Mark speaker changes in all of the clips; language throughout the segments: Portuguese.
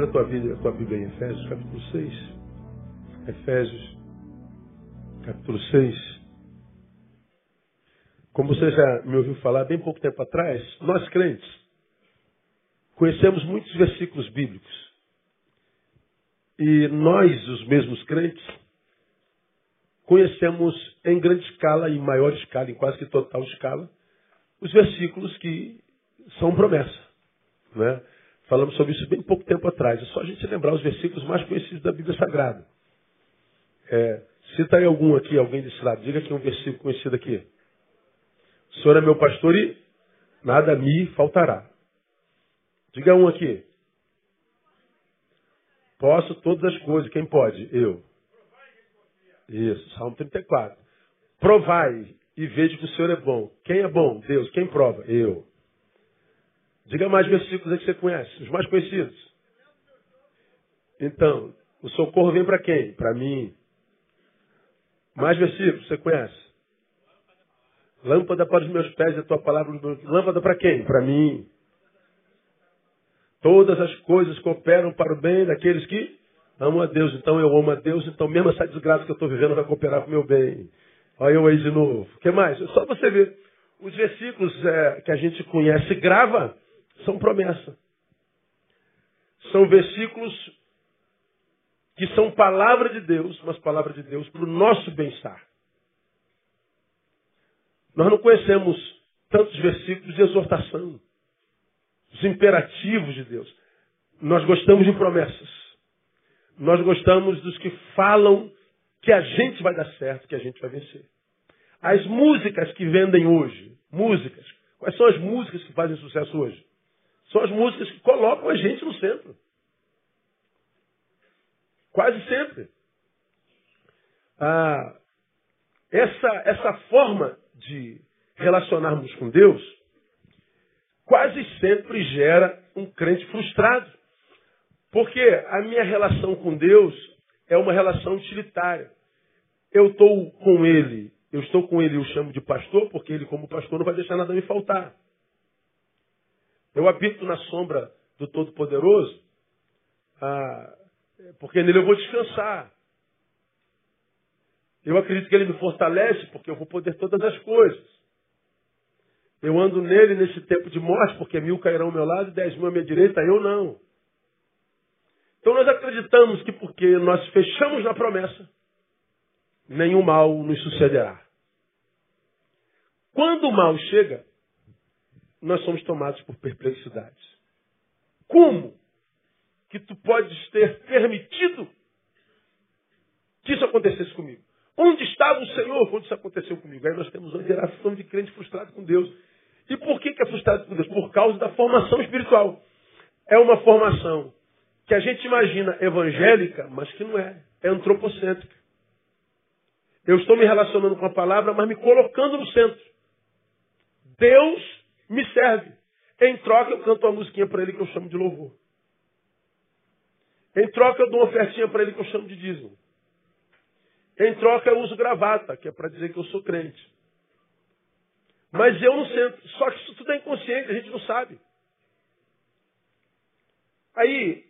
Speaker 1: Abra a tua Bíblia, a tua Bíblia em Efésios, capítulo 6. Efésios, capítulo 6. Como você já me ouviu falar bem pouco tempo atrás, nós crentes conhecemos muitos versículos bíblicos. E nós, os mesmos crentes, conhecemos em grande escala, em maior escala, em quase que total escala, os versículos que são promessa. Né? Falamos sobre isso bem pouco tempo atrás. É só a gente lembrar os versículos mais conhecidos da Bíblia Sagrada. É, cita aí algum aqui, alguém desse lado. Diga aqui um versículo conhecido aqui. O Senhor é meu pastor e nada me faltará. Diga um aqui. Posso todas as coisas. Quem pode? Eu. Isso, Salmo 34. Provai e veja que o Senhor é bom. Quem é bom? Deus. Quem prova? Eu. Diga mais versículos aí que você conhece, os mais conhecidos. Então, o socorro vem para quem? Para mim. Mais versículos, você conhece? Lâmpada para os meus pés, a tua palavra. Lâmpada para quem? Para mim. Todas as coisas cooperam para o bem daqueles que amam a Deus. Então eu amo a Deus, então mesmo essa desgraça que eu estou vivendo vai cooperar para o meu bem. Olha eu aí de novo. O que mais? Só você ver. Os versículos é, que a gente conhece grava são promessa. São versículos que são palavra de Deus, mas palavra de Deus para o nosso bem-estar. Nós não conhecemos tantos versículos de exortação, os imperativos de Deus. Nós gostamos de promessas. Nós gostamos dos que falam que a gente vai dar certo, que a gente vai vencer. As músicas que vendem hoje, músicas, quais são as músicas que fazem sucesso hoje? São as músicas que colocam a gente no centro. Quase sempre. Ah, essa, essa forma de relacionarmos com Deus quase sempre gera um crente frustrado. Porque a minha relação com Deus é uma relação utilitária. Eu estou com Ele, eu estou com Ele, eu chamo de pastor, porque Ele, como pastor, não vai deixar nada me faltar. Eu habito na sombra do Todo-Poderoso, ah, porque nele eu vou descansar. Eu acredito que ele me fortalece, porque eu vou poder todas as coisas. Eu ando nele nesse tempo de morte, porque mil cairão ao meu lado e dez mil à minha direita, eu não. Então nós acreditamos que porque nós fechamos na promessa, nenhum mal nos sucederá. Quando o mal chega, nós somos tomados por perplexidades. Como que tu podes ter permitido que isso acontecesse comigo? Onde estava o Senhor quando isso aconteceu comigo? Aí nós temos uma geração de crente frustrado com Deus. E por que, que é frustrado com Deus? Por causa da formação espiritual. É uma formação que a gente imagina evangélica, mas que não é. É antropocêntrica. Eu estou me relacionando com a palavra, mas me colocando no centro. Deus me serve. Em troca, eu canto uma musiquinha para ele que eu chamo de louvor. Em troca, eu dou uma ofertinha para ele que eu chamo de dízimo. Em troca, eu uso gravata, que é para dizer que eu sou crente. Mas eu não sento. Só que isso tudo é inconsciente, a gente não sabe. Aí,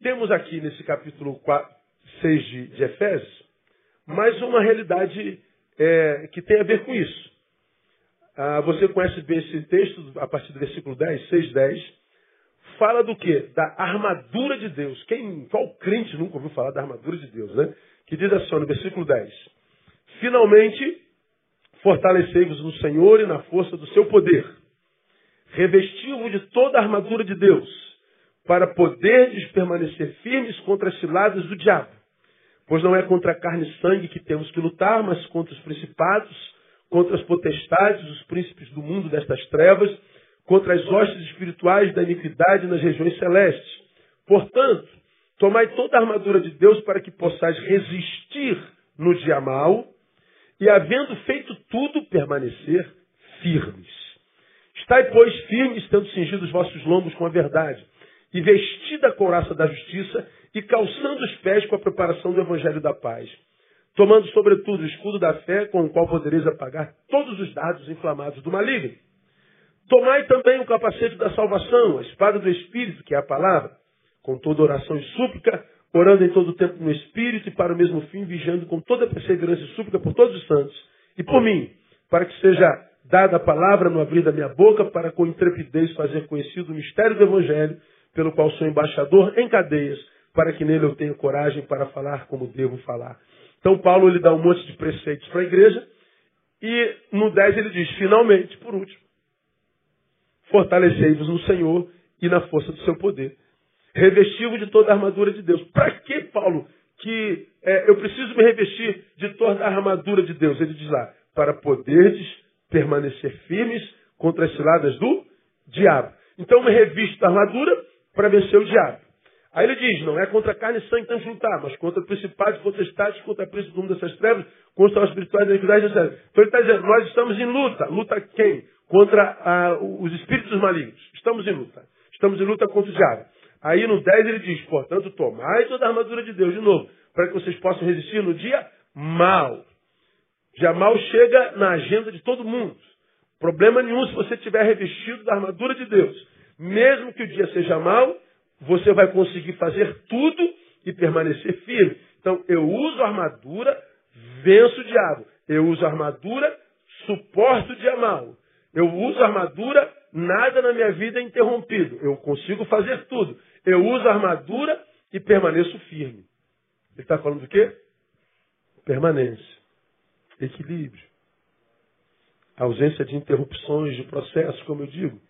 Speaker 1: temos aqui nesse capítulo 4, 6 de, de Efésios, mais uma realidade é, que tem a ver com isso. Ah, você conhece bem esse texto, a partir do versículo 10, 6, 10. Fala do quê? Da armadura de Deus. Quem, qual crente nunca ouviu falar da armadura de Deus, né? Que diz assim, no versículo 10. Finalmente, fortalecei-vos no Senhor e na força do seu poder. Revestiu-vos de toda a armadura de Deus, para poderdes permanecer firmes contra as ciladas do diabo. Pois não é contra carne e sangue que temos que lutar, mas contra os principados, contra as potestades, os príncipes do mundo destas trevas, contra as hostes espirituais da iniquidade nas regiões celestes. Portanto, tomai toda a armadura de Deus para que possais resistir no dia mal e, havendo feito tudo, permanecer firmes. Estai, pois, firmes, tendo cingido os vossos lombos com a verdade, e vestida a couraça da justiça, e calçando os pés com a preparação do evangelho da paz tomando sobretudo o escudo da fé, com o qual podereis apagar todos os dados inflamados do maligno. Tomai também o capacete da salvação, a espada do Espírito, que é a palavra, com toda oração e súplica, orando em todo o tempo no Espírito e para o mesmo fim, vigiando com toda perseverança e súplica por todos os santos e por mim, para que seja dada a palavra no abrir da minha boca, para com intrepidez fazer conhecido o mistério do Evangelho, pelo qual sou embaixador em cadeias, para que nele eu tenha coragem para falar como devo falar. Então Paulo ele dá um monte de preceitos para a igreja, e no 10 ele diz, finalmente, por último, fortalecei-vos no Senhor e na força do seu poder. Revesti-vos de toda a armadura de Deus. Para que, Paulo, que é, eu preciso me revestir de toda a armadura de Deus? Ele diz lá, para poderes permanecer firmes contra as ciladas do diabo. Então me revisto da armadura para vencer o diabo. Aí ele diz, não é contra carne e sangue que temos lutar, mas contra potestades, contra a príncipe do mundo dessas trevas, contra os espirituais da iniquidade, etc. Então ele está dizendo, nós estamos em luta. Luta quem? Contra ah, os espíritos malignos. Estamos em luta. Estamos em luta contra o diabo. Aí no 10 ele diz, portanto, tomai toda a armadura de Deus de novo, para que vocês possam resistir no dia mal. Já mal chega na agenda de todo mundo. Problema nenhum se você tiver revestido da armadura de Deus. Mesmo que o dia seja mau, você vai conseguir fazer tudo e permanecer firme. Então, eu uso armadura, venço o diabo. Eu uso armadura, suporto o dia mal. Eu uso armadura, nada na minha vida é interrompido. Eu consigo fazer tudo. Eu uso armadura e permaneço firme. Ele está falando do quê? Permanência. Equilíbrio. ausência de interrupções de processo, como eu digo.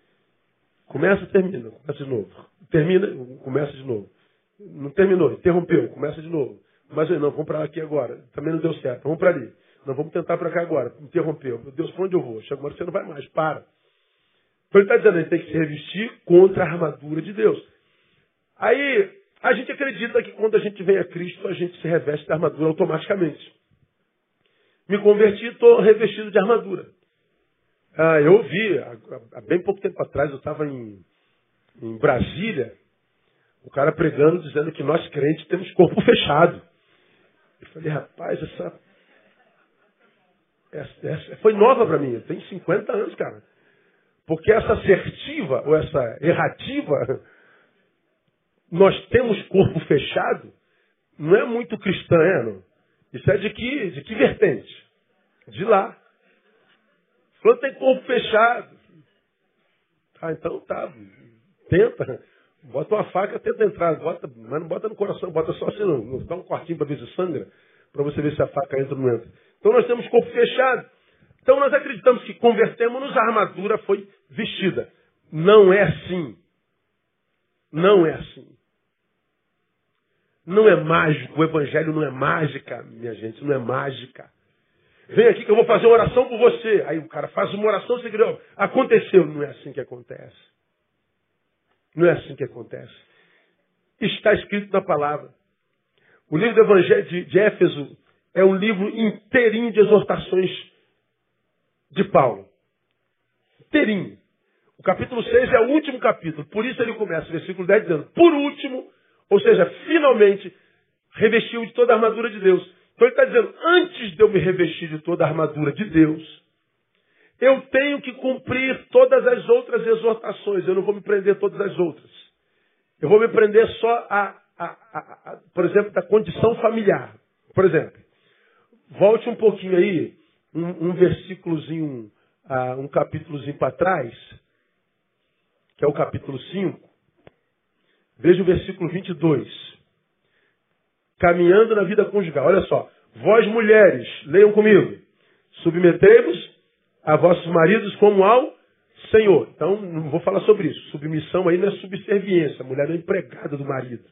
Speaker 1: Começa, termina, começa de novo. Termina, começa de novo. Não terminou, interrompeu, começa de novo. Mas não, vamos para aqui agora. Também não deu certo, vamos para ali. Não, vamos tentar para cá agora. Interrompeu. Meu Deus, para onde eu vou? Chega uma hora você não vai mais, para. Então ele está dizendo, gente tem que se revestir contra a armadura de Deus. Aí, a gente acredita que quando a gente vem a Cristo, a gente se reveste da armadura automaticamente. Me converti estou revestido de armadura. Ah, eu ouvi, há, bem pouco tempo atrás, eu estava em, em Brasília, o cara pregando, dizendo que nós crentes temos corpo fechado. Eu falei, rapaz, essa, essa, essa foi nova para mim, tenho 50 anos, cara. Porque essa assertiva, ou essa errativa, nós temos corpo fechado, não é muito cristã, é, não? Isso é de que, de que vertente? De lá. Falou, tem corpo fechado. Ah, então tá. Tenta. Bota uma faca, tenta entrar. Bota, mas não bota no coração, bota só assim, não. dá um quartinho para ver se sangra, para você ver se a faca entra ou não entra. Então nós temos corpo fechado. Então nós acreditamos que convertemos-nos, a armadura foi vestida. Não é assim. Não é assim. Não é mágico. O evangelho não é mágica, minha gente, não é mágica. Vem aqui que eu vou fazer uma oração por você. Aí o cara faz uma oração, você grita, aconteceu. Não é assim que acontece. Não é assim que acontece. Está escrito na palavra. O livro do Evangelho de, de Éfeso é um livro inteirinho de exortações de Paulo. Inteirinho. O capítulo 6 é o último capítulo. Por isso ele começa, versículo 10, dizendo, por último, ou seja, finalmente, revestiu de toda a armadura de Deus então ele está dizendo, antes de eu me revestir de toda a armadura de Deus, eu tenho que cumprir todas as outras exortações. Eu não vou me prender todas as outras. Eu vou me prender só a, a, a, a por exemplo, da condição familiar. Por exemplo, volte um pouquinho aí, um, um versículozinho, uh, um capítulozinho para trás, que é o capítulo 5. Veja o versículo 22 caminhando na vida conjugal. Olha só, vós mulheres, leiam comigo, submetei-vos a vossos maridos como ao Senhor. Então, não vou falar sobre isso. Submissão aí não é subserviência. A mulher é empregada do marido.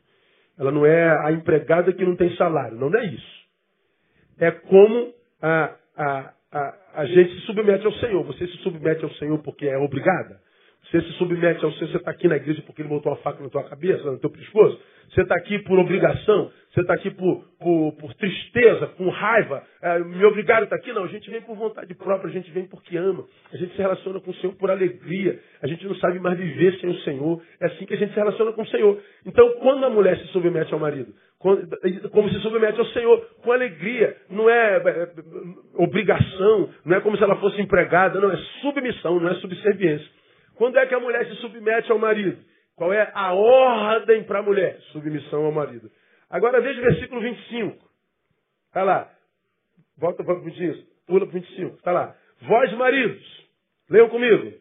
Speaker 1: Ela não é a empregada que não tem salário. Não, não é isso. É como a, a, a, a gente se submete ao Senhor. Você se submete ao Senhor porque é obrigada? Você se submete ao Senhor, você está aqui na igreja porque ele botou uma faca na tua cabeça, no teu pescoço? Você está aqui por obrigação? Você está aqui por, por, por, tristeza, com raiva? É, me obrigaram a estar aqui? Não, a gente vem por vontade própria, a gente vem porque ama. A gente se relaciona com o Senhor por alegria. A gente não sabe mais viver sem o Senhor. É assim que a gente se relaciona com o Senhor. Então, quando a mulher se submete ao marido, como se submete ao Senhor, com alegria, não é, é obrigação, não é como se ela fosse empregada, não, é submissão, não é subserviência. Quando é que a mulher se submete ao marido? Qual é a ordem para a mulher? Submissão ao marido. Agora veja o versículo 25. Está lá. Volta para o 25. Pula para o 25. Está lá. Vós, maridos, leiam comigo.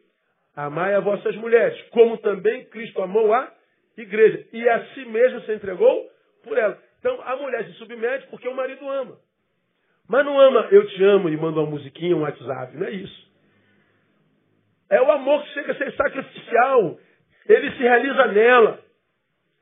Speaker 1: Amai as vossas mulheres, como também Cristo amou a igreja. E a si mesmo se entregou por ela. Então a mulher se submete porque o marido ama. Mas não ama, eu te amo e manda uma musiquinha, um WhatsApp. Não é isso. É o amor que chega a ser sacrificial. Ele se realiza nela.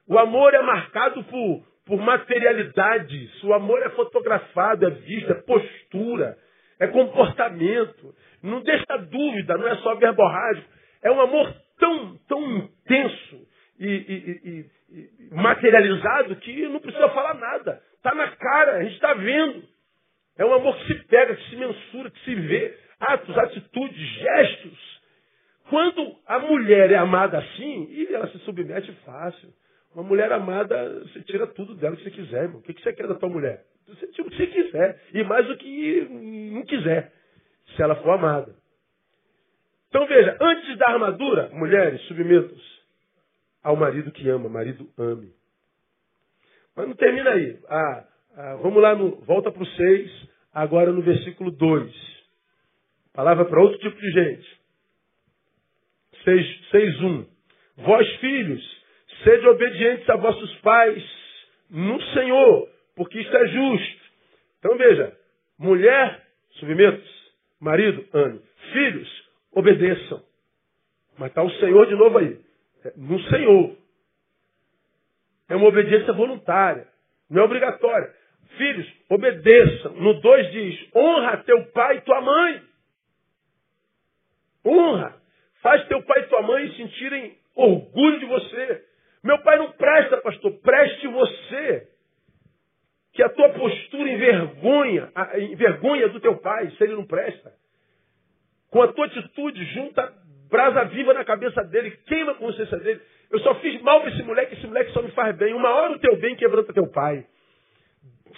Speaker 1: O amor é marcado por, por materialidades. O amor é fotografado, é visto, é postura, é comportamento. Não deixa dúvida, não é só verborrágico. É um amor tão, tão intenso e, e, e, e materializado que não precisa falar nada. Está na cara, a gente está vendo. É um amor que se pega, que se mensura, que se vê. Atos, atitudes, gestos. Quando a mulher é amada assim, ela se submete fácil. Uma mulher amada, você tira tudo dela que você quiser, irmão. O que você quer da tua mulher? Você tira o que você quiser. E mais do que não quiser. Se ela for amada. Então veja, antes da armadura, mulheres, submetam-se ao marido que ama, marido ame. Mas não termina aí. Ah, ah, vamos lá, no, volta para o 6, agora no versículo 2. Palavra para outro tipo de gente. 6, 1. Vós, filhos, sede obedientes a vossos pais no Senhor, porque isto é justo. Então veja, mulher, submetam-se. Marido, ame. Filhos, obedeçam. Mas está o Senhor de novo aí. É, no Senhor. É uma obediência voluntária. Não é obrigatória. Filhos, obedeçam. No 2 diz: honra teu pai e tua mãe. Honra. Faz teu pai e tua mãe sentirem orgulho de você. Meu pai não presta, pastor. Preste você. Que a tua postura envergonha, envergonha do teu pai, se ele não presta. Com a tua atitude, junta brasa viva na cabeça dele, queima a consciência dele. Eu só fiz mal para esse moleque, esse moleque só me faz bem. Uma hora o teu bem quebranta teu pai.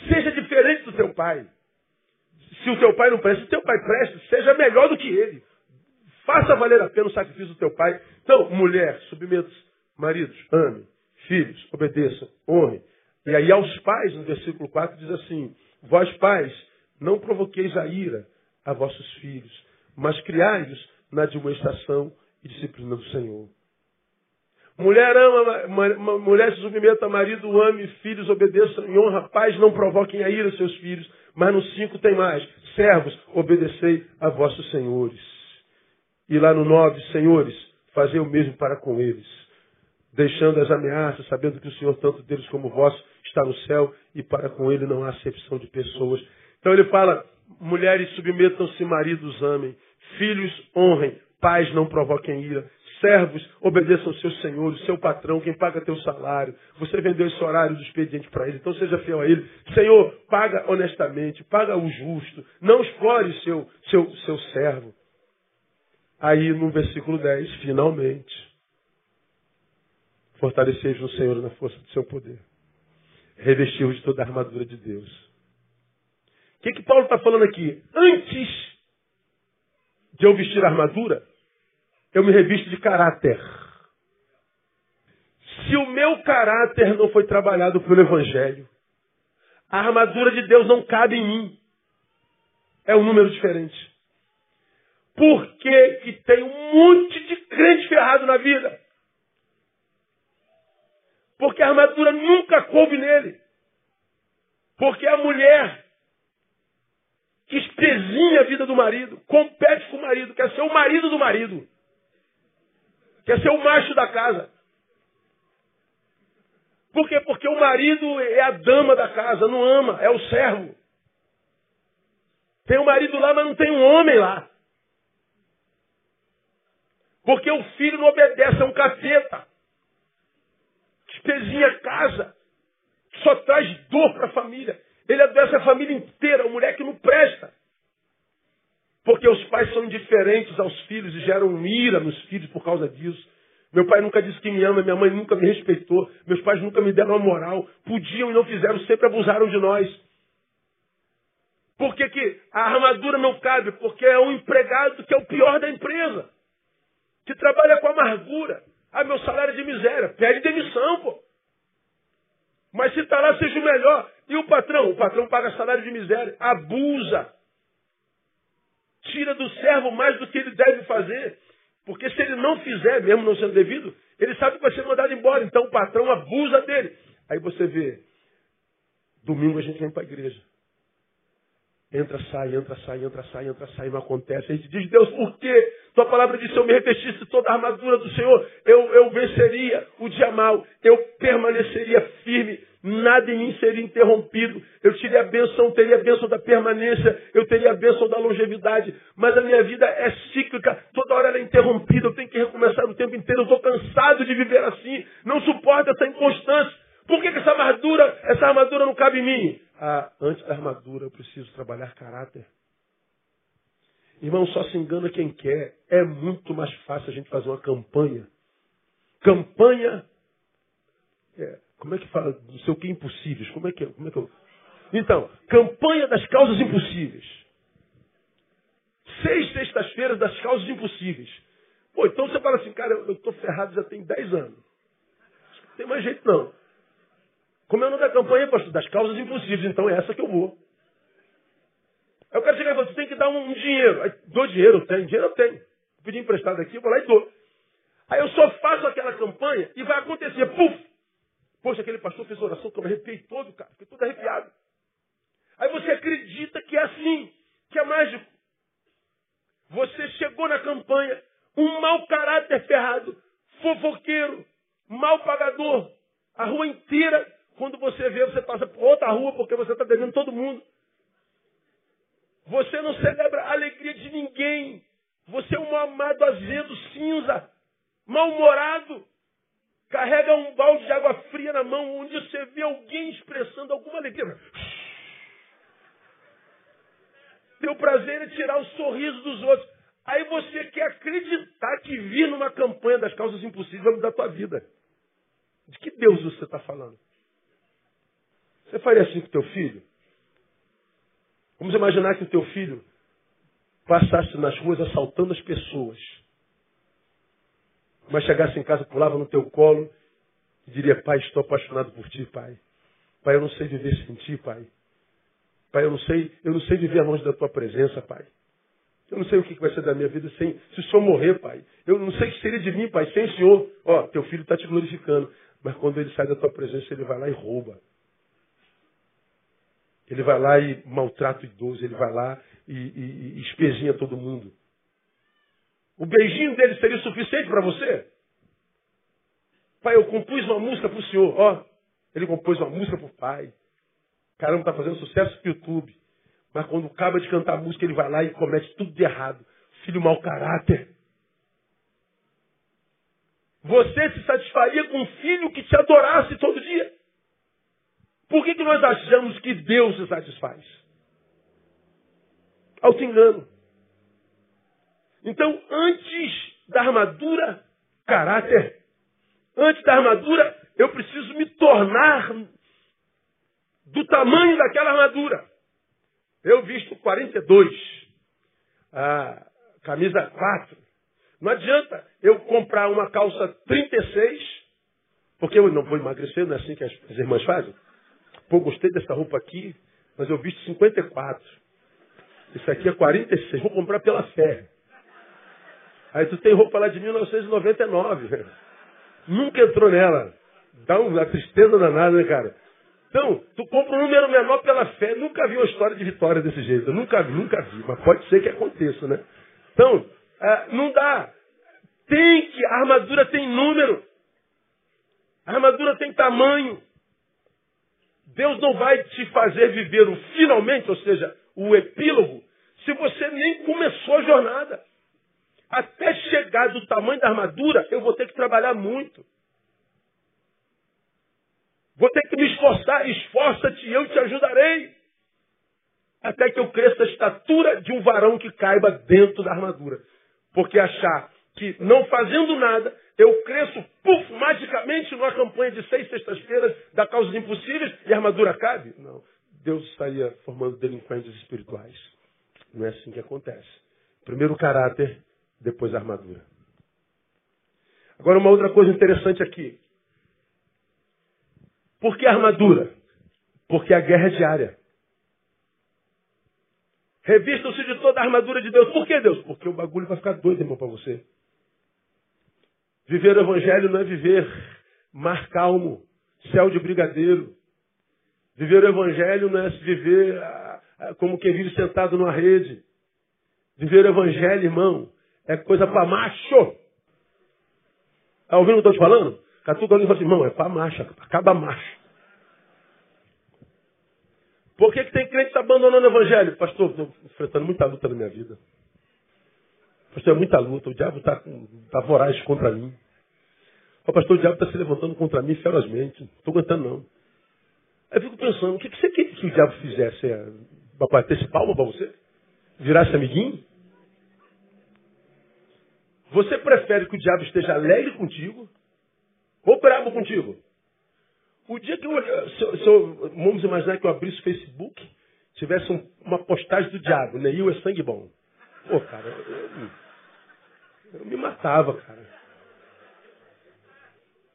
Speaker 1: Seja diferente do teu pai. Se o teu pai não presta, se o teu pai presta, seja melhor do que ele. Faça valer a pena o sacrifício do teu pai. Então, mulher, submeta-se. Maridos, ame. Filhos, obedeçam. Honre. E aí aos pais, no versículo 4, diz assim, Vós pais, não provoqueis a ira a vossos filhos, mas criai-os na administração e disciplina do Senhor. Mulher ama, mulher se submeta marido, ame, filhos obedeçam e honra, pais não provoquem a ira seus filhos. Mas no 5 tem mais. Servos, obedecei a vossos senhores. E lá no 9, senhores, fazei o mesmo para com eles. Deixando as ameaças, sabendo que o Senhor, tanto deles como vós, está no céu e para com ele não há acepção de pessoas. Então ele fala, mulheres submetam-se, maridos amem, filhos honrem, pais não provoquem ira, Servos, obedeçam ao seu senhor, o seu patrão, quem paga teu salário. Você vendeu esse horário do expediente para ele, então seja fiel a ele. Senhor, paga honestamente, paga o justo. Não explore seu, seu, seu servo. Aí no versículo 10, finalmente, fortaleceis no Senhor na força do seu poder. Revestiu de toda a armadura de Deus. O que, que Paulo está falando aqui? Antes de eu vestir a armadura, eu me revisto de caráter. Se o meu caráter não foi trabalhado pelo Evangelho, a armadura de Deus não cabe em mim. É um número diferente. Por que, tem um monte de crente ferrado na vida? Porque a armadura nunca coube nele. Porque a mulher que espezinha a vida do marido, compete com o marido, quer ser o marido do marido. Quer ser o macho da casa. Por quê? Porque o marido é a dama da casa, não ama, é o servo. Tem um marido lá, mas não tem um homem lá. Porque o filho não obedece, é um capeta. Espezinha a casa. Só traz dor para a família. Ele adoece a família inteira, o mulher que não presta. Porque os pais são indiferentes aos filhos e geram ira nos filhos por causa disso. Meu pai nunca disse que me ama, minha mãe nunca me respeitou, meus pais nunca me deram a moral. Podiam e não fizeram, sempre abusaram de nós. Por que, que a armadura não cabe? Porque é um empregado que é o pior da empresa, que trabalha com amargura, Ah, meu salário é de miséria. Pede demissão, pô. Mas se está lá, seja o melhor. E o patrão? O patrão paga salário de miséria. Abusa. Tira do servo mais do que ele deve fazer. Porque se ele não fizer, mesmo não sendo devido, ele sabe que vai ser mandado embora. Então o patrão abusa dele. Aí você vê, domingo a gente vem para a igreja. Entra, sai, entra, sai, entra, sai, entra, sai, não acontece. A gente diz, Deus, por quê? Tua palavra diz, se eu me revestisse toda a armadura do Senhor, eu, eu venceria o dia mal, eu permaneceria firme, nada em mim seria interrompido, eu teria a bênção, teria a bênção da permanência, eu teria a bênção da longevidade, mas a minha vida é cíclica, toda hora ela é interrompida, eu tenho que recomeçar o tempo inteiro, eu estou cansado de viver assim, não suporto essa inconstância. Por que, que essa armadura, essa armadura não cabe em mim? Ah, antes da armadura eu preciso trabalhar caráter. Irmão, só se engana quem quer. É muito mais fácil a gente fazer uma campanha. Campanha. É, como é que fala? Não sei o que impossíveis. Como é que é? Como é que eu... Então, campanha das causas impossíveis. Seis sextas-feiras das causas impossíveis. Pô, então você fala assim, cara, eu estou ferrado já tem dez anos. Não tem mais jeito não. Como é o nome da campanha, pastor? Das causas impossíveis. Então é essa que eu vou. Aí eu quero chegar e falar, você tem que dar um, um dinheiro. Aí, dou dinheiro, eu tenho. Dinheiro eu tenho. Vou pedir emprestado aqui, vou lá e dou. Aí eu só faço aquela campanha e vai acontecer. Puf! Poxa, aquele pastor fez oração que eu me arrepiei todo, cara. Fiquei todo arrepiado. Aí você acredita que é assim, que é mágico. Você chegou na campanha, um mau caráter ferrado, fofoqueiro, mal pagador, a rua inteira quando você vê, você passa por outra rua porque você está devendo todo mundo. Você não celebra a alegria de ninguém. Você é um amado azedo, cinza, mal-humorado. Carrega um balde de água fria na mão, onde você vê alguém expressando alguma alegria. Teu prazer é tirar o sorriso dos outros. Aí você quer acreditar que vir numa campanha das causas impossíveis vai mudar a tua vida. De que Deus você está falando? Você faria assim com teu filho? Vamos imaginar que o teu filho passasse nas ruas assaltando as pessoas. Mas chegasse em casa, pulava no teu colo e diria, pai, estou apaixonado por ti, pai. Pai, eu não sei viver sem ti, pai. Pai, eu não sei, eu não sei viver longe da tua presença, pai. Eu não sei o que vai ser da minha vida sem, se o Senhor morrer, pai. Eu não sei o que seria de mim, pai, sem o Senhor. Ó, teu filho está te glorificando. Mas quando ele sai da tua presença, ele vai lá e rouba. Ele vai lá e maltrata o idoso, ele vai lá e, e, e espezinha todo mundo. O beijinho dele seria suficiente para você? Pai, eu compus uma música para o senhor. Ó, ele compôs uma música para o pai. Caramba, está fazendo sucesso no YouTube. Mas quando acaba de cantar a música, ele vai lá e comete tudo de errado. Filho mau caráter. Você se satisfaria com um filho que te adorasse todo dia? Por que, que nós achamos que Deus se satisfaz? Auto-engano. Então, antes da armadura, caráter. Antes da armadura, eu preciso me tornar do tamanho daquela armadura. Eu visto 42, a camisa 4. Não adianta eu comprar uma calça 36, porque eu não vou emagrecer, não é assim que as irmãs fazem? Pô, gostei dessa roupa aqui, mas eu visto 54. Isso aqui é 46. Vou comprar pela fé. Aí tu tem roupa lá de 1999. Nunca entrou nela. Dá uma tristeza danada, né, cara? Então, tu compra um número menor pela fé. Nunca vi uma história de vitória desse jeito. Eu nunca vi, nunca vi. Mas pode ser que aconteça, né? Então, ah, não dá. Tem que, a armadura tem número. A armadura tem tamanho. Deus não vai te fazer viver o finalmente, ou seja, o epílogo, se você nem começou a jornada. Até chegar do tamanho da armadura, eu vou ter que trabalhar muito. Vou ter que me esforçar, esforça-te e eu te ajudarei. Até que eu cresça a estatura de um varão que caiba dentro da armadura. Porque achar que não fazendo nada, eu cresço, puf, magicamente numa campanha de seis sextas-feiras da causa impossíveis e a armadura cabe? Não. Deus estaria formando delinquentes espirituais. Não é assim que acontece. Primeiro o caráter, depois a armadura. Agora, uma outra coisa interessante aqui. Por que armadura? Porque a guerra é diária. Revistam-se de toda a armadura de Deus. Por que Deus? Porque o bagulho vai ficar doido, irmão, para você. Viver o evangelho não é viver mar calmo, céu de brigadeiro. Viver o evangelho não é viver ah, ah, como quem vive sentado numa rede. Viver o evangelho, irmão, é coisa para macho. Está ouvindo o que eu estou te falando? Catuca ali e fala assim, irmão, é para macho, acaba macho. Por que, que tem crente que está abandonando o evangelho? Pastor, estou enfrentando muita luta na minha vida. Pastor, é muita luta. O diabo está tá voraz contra mim. O pastor, o diabo está se levantando contra mim ferozmente. Não estou aguentando, não. Aí eu fico pensando, o que, que você queria que o diabo fizesse? É, batesse palma para você? Virasse amiguinho? Você prefere que o diabo esteja alegre contigo ou bravo contigo? O dia que eu, se, se eu, vamos imaginar que eu abrisse o Facebook, tivesse um, uma postagem do diabo, Neil é sangue bom. Pô, cara, eu, eu me matava, cara.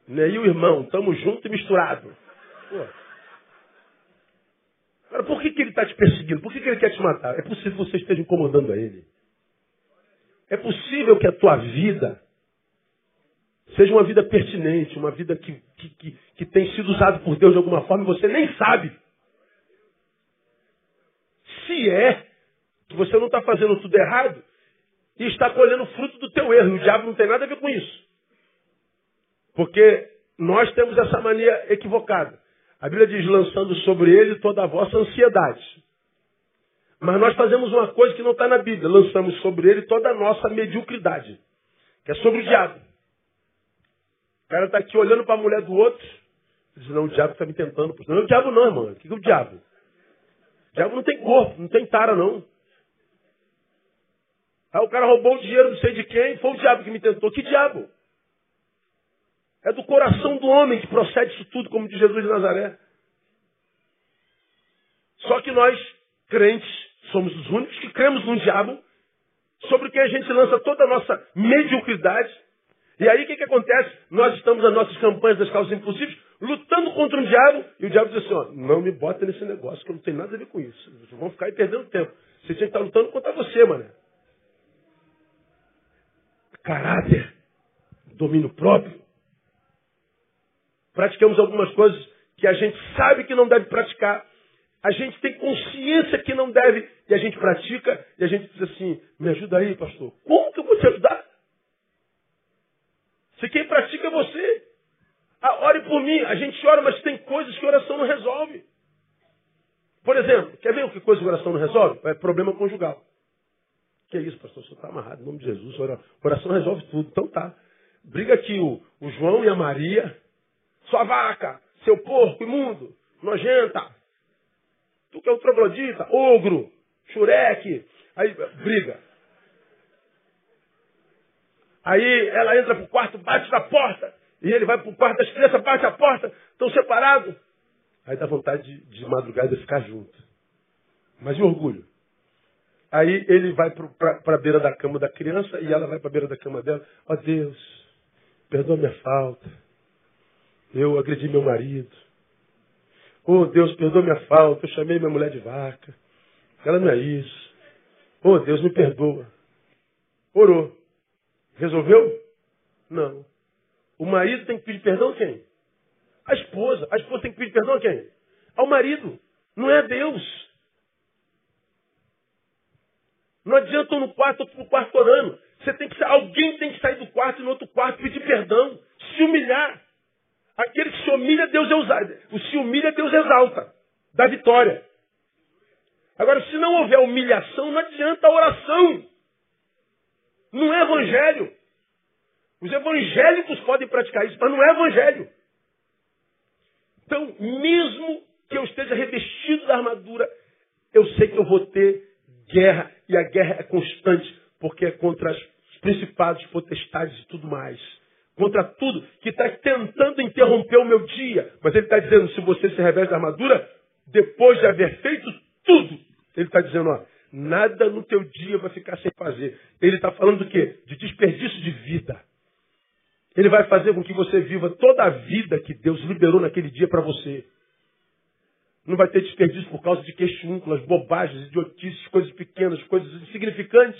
Speaker 1: Neil, irmão, tamo junto e misturado. Pô. Agora, por que, que ele está te perseguindo? Por que, que ele quer te matar? É possível que você esteja incomodando a ele. É possível que a tua vida seja uma vida pertinente, uma vida que, que, que, que tem sido usada por Deus de alguma forma e você nem sabe. Se é você não está fazendo tudo errado e está colhendo fruto do teu erro, o diabo não tem nada a ver com isso. Porque nós temos essa mania equivocada. A Bíblia diz, lançando sobre ele toda a vossa ansiedade. Mas nós fazemos uma coisa que não está na Bíblia. Lançamos sobre ele toda a nossa mediocridade. Que é sobre o diabo. O cara está aqui olhando para a mulher do outro. Diz, não, o diabo está me tentando. Não é o diabo não, irmão. O que é o diabo? O diabo não tem corpo, não tem tara, não. Aí o cara roubou o dinheiro não sei de quem, foi o diabo que me tentou. Que diabo? É do coração do homem que procede isso tudo, como de Jesus de Nazaré. Só que nós, crentes, somos os únicos que cremos num diabo sobre quem a gente lança toda a nossa mediocridade. E aí o que, que acontece? Nós estamos nas nossas campanhas das causas impossíveis, lutando contra um diabo, e o diabo diz assim, ó, não me bota nesse negócio, que eu não tenho nada a ver com isso. Vocês vão ficar aí perdendo tempo. Você tinha que estar lutando contra você, mano. Caráter, domínio próprio, praticamos algumas coisas que a gente sabe que não deve praticar. A gente tem consciência que não deve e a gente pratica e a gente diz assim: me ajuda aí, pastor. Como que eu vou te ajudar? Se quem pratica é você. Ah, ore por mim. A gente ora, mas tem coisas que oração não resolve. Por exemplo, quer ver o que coisa que oração não resolve? É problema conjugal. Que é isso, pastor? Você está amarrado em nome de Jesus. Oração resolve tudo. Então tá. Briga aqui o, o João e a Maria sua vaca, seu porco imundo, nojenta. Tu que é o troglodita, ogro, xureque. Aí briga. Aí ela entra pro quarto, bate na porta. E ele vai pro quarto das crianças, bate a porta, estão separados. Aí dá vontade de, de madrugada ficar junto. Mas e orgulho? Aí ele vai para a beira da cama da criança e ela vai para a beira da cama dela. Ó oh, Deus, perdoa minha falta. Eu agredi meu marido. Oh, Deus, perdoa minha falta. Eu chamei minha mulher de vaca. Ela não é isso. Oh, Deus, me perdoa. Orou. Resolveu? Não. O marido tem que pedir perdão a quem? A esposa. A esposa tem que pedir perdão a quem? Ao marido. Não é a Deus. Não adianta um no quarto, outro no quarto orando. Você tem que alguém tem que sair do quarto e no outro quarto pedir perdão, se humilhar. Aquele que se humilha, Deus exalta. O se humilha, Deus exalta. Dá vitória. Agora, se não houver humilhação, não adianta a oração. Não é evangelho. Os evangélicos podem praticar isso, mas não é evangelho. Então, mesmo que eu esteja revestido da armadura, eu sei que eu vou ter guerra. E a guerra é constante, porque é contra os principados, potestades e tudo mais contra tudo, que está tentando interromper o meu dia. Mas ele está dizendo, se você se reveste da armadura, depois de haver feito tudo, ele está dizendo, ó, nada no teu dia vai ficar sem fazer. Ele está falando do quê? De desperdício de vida. Ele vai fazer com que você viva toda a vida que Deus liberou naquele dia para você. Não vai ter desperdício por causa de queixúnculas, bobagens, idiotices, coisas pequenas, coisas insignificantes.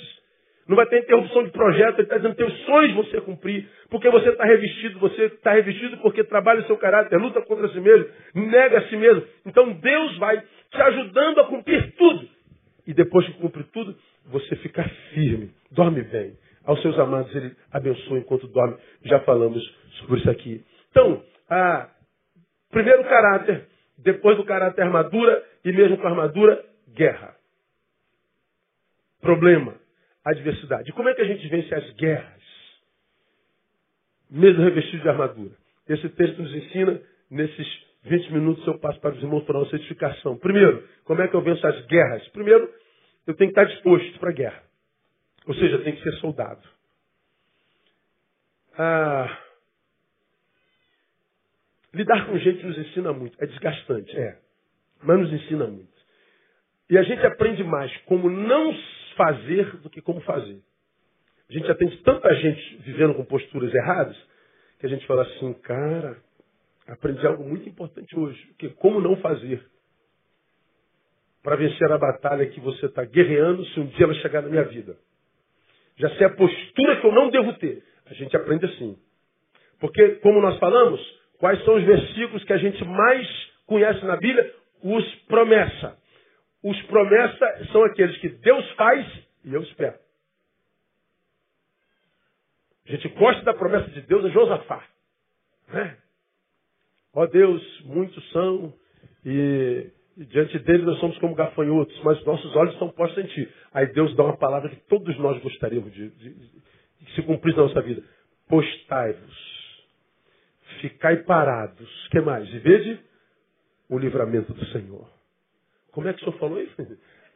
Speaker 1: Não vai ter interrupção de projeto, ele está dizendo teus sonhos ser cumprir, porque você está revestido, você está revestido porque trabalha o seu caráter, luta contra si mesmo, nega a si mesmo. Então Deus vai te ajudando a cumprir tudo. E depois que cumpre tudo, você fica firme, dorme bem. Aos seus amados ele abençoa enquanto dorme. Já falamos sobre isso aqui. Então, a, primeiro caráter, depois do caráter armadura, e mesmo com armadura, guerra. Problema, adversidade. Como é que a gente vence as guerras? Mesmo revestido de armadura. Esse texto nos ensina, nesses 20 minutos eu passo para os irmãos para uma certificação. Primeiro, como é que eu venço as guerras? Primeiro, eu tenho que estar disposto para a guerra. Ou seja, tem que ser soldado. Ah, lidar com gente nos ensina muito. É desgastante, é. Mas nos ensina muito. E a gente aprende mais como não fazer do que como fazer. A gente atende tanta gente vivendo com posturas erradas que a gente fala assim, cara, aprendi algo muito importante hoje, que é como não fazer. Para vencer a batalha que você está guerreando se um dia ela chegar na minha vida. Já sei a postura que eu não devo ter. A gente aprende assim. Porque, como nós falamos, quais são os versículos que a gente mais conhece na Bíblia? Os promessa. Os promessa são aqueles que Deus faz e eu espero. A gente gosta da promessa de Deus a Josafá. Né? Ó Deus, muitos são e e diante dele nós somos como gafanhotos, mas nossos olhos estão postos em ti. Aí Deus dá uma palavra que todos nós gostaríamos de, de, de, de se cumprir na nossa vida. Postai-vos, ficai parados. que mais? E vede o livramento do Senhor. Como é que o senhor falou isso?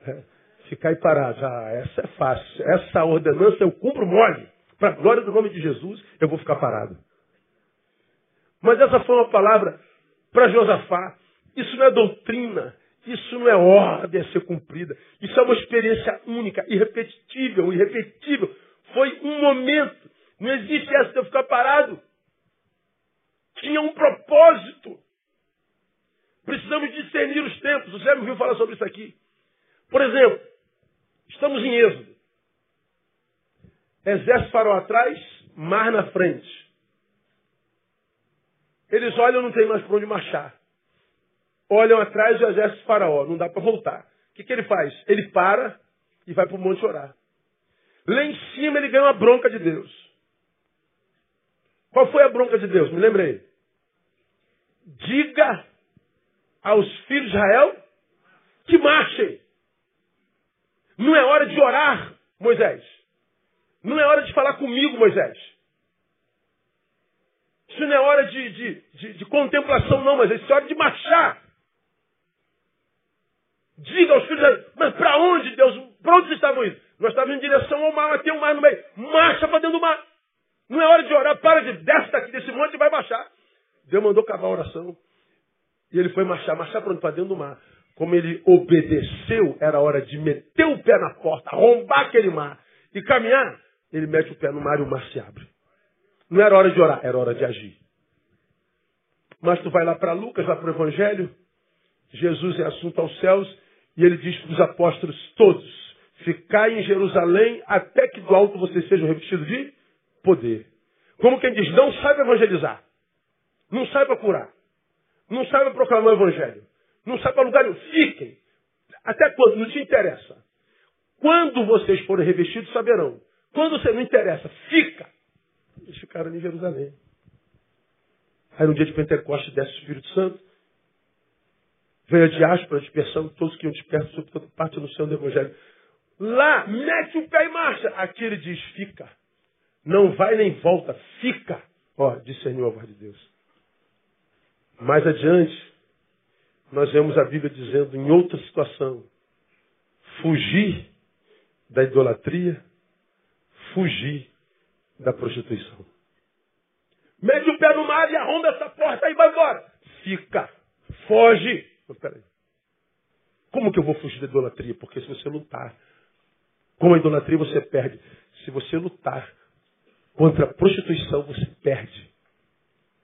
Speaker 1: É, ficai parados. Ah, essa é fácil. Essa ordenança eu cumpro mole. Para a glória do nome de Jesus, eu vou ficar parado. Mas essa foi uma palavra para Josafá. Isso não é doutrina. Isso não é ordem a ser cumprida. Isso é uma experiência única, irrepetível, irrepetível. Foi um momento. Não existe essa de eu ficar parado. Tinha um propósito. Precisamos discernir os tempos. Você me ouviu falar sobre isso aqui. Por exemplo, estamos em Êxodo. Exército farol atrás, mar na frente. Eles olham, não tem mais para onde marchar olham atrás do exército faraó. Não dá para voltar. O que, que ele faz? Ele para e vai para o monte orar. Lá em cima ele ganha uma bronca de Deus. Qual foi a bronca de Deus? Me lembrei. Diga aos filhos de Israel que marchem. Não é hora de orar, Moisés. Não é hora de falar comigo, Moisés. Isso não é hora de, de, de, de contemplação, não, Moisés. Isso é hora de marchar. Diga aos filhos, mas para onde, Deus? Para onde vocês estavam indo? Nós estávamos em direção ao mar, tem um mar no meio. Marcha para dentro do mar. Não é hora de orar, para de desce daqui desse monte e vai marchar. Deus mandou cavar a oração. E ele foi marchar, marchar para onde? Para dentro do mar. Como ele obedeceu, era hora de meter o pé na porta, arrombar aquele mar e caminhar. Ele mete o pé no mar e o mar se abre. Não era hora de orar, era hora de agir. Mas tu vai lá para Lucas, lá para o Evangelho, Jesus é assunto aos céus, e ele diz para os apóstolos todos: Ficai em Jerusalém até que do alto vocês sejam revestidos de poder. Como quem diz, não saiba evangelizar, não saiba curar, não saiba proclamar o evangelho, não saiba lugar nenhum. Fiquem. Até quando? Não te interessa. Quando vocês forem revestidos, saberão. Quando você não interessa, fica. Eles ficaram em Jerusalém. Aí no dia de Pentecostes desce o Espírito Santo. Veio a diáspora, a dispersão, todos que iam dispersos sobre toda parte no céu do Evangelho. Lá, mete o pé em marcha. Aqui ele diz, fica. Não vai nem volta, fica. Ó, discerniu a voz de Deus. Mais adiante, nós vemos a Bíblia dizendo em outra situação, fugir da idolatria, fugir da prostituição. Mete o pé no mar e arromba essa porta e vai embora. Fica, foge. Peraí. Como que eu vou fugir da idolatria? Porque se você lutar com a idolatria, você perde. Se você lutar Contra a prostituição você perde.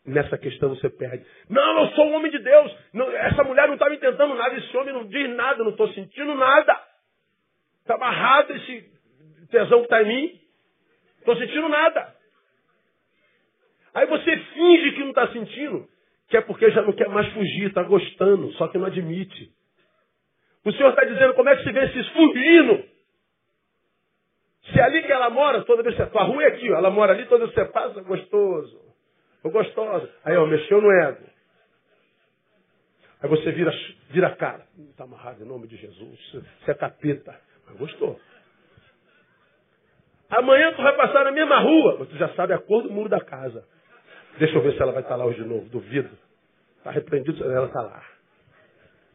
Speaker 1: Nessa questão você perde. Não, eu sou um homem de Deus. Não, essa mulher não está me tentando nada. Esse homem não diz nada. Não estou sentindo nada. Está amarrado esse tesão que está em mim. Estou sentindo nada. Aí você finge que não está sentindo, que é porque já não quer mais fugir, está gostando, só que não admite. O Senhor está dizendo como é que se vê esses fugindo. Se é ali que ela mora, toda vez que você. A rua é aqui, ela mora ali, toda vez que você passa, gostoso. Ou gostosa. Aí, ó, mexeu no ego. Aí você vira, vira a cara. Está amarrado em nome de Jesus. Você é capeta. Mas gostou. Amanhã tu vai passar na mesma rua. Mas tu já sabe a cor do muro da casa. Deixa eu ver se ela vai estar lá hoje de novo. Duvido. Está repreendido, ela está lá.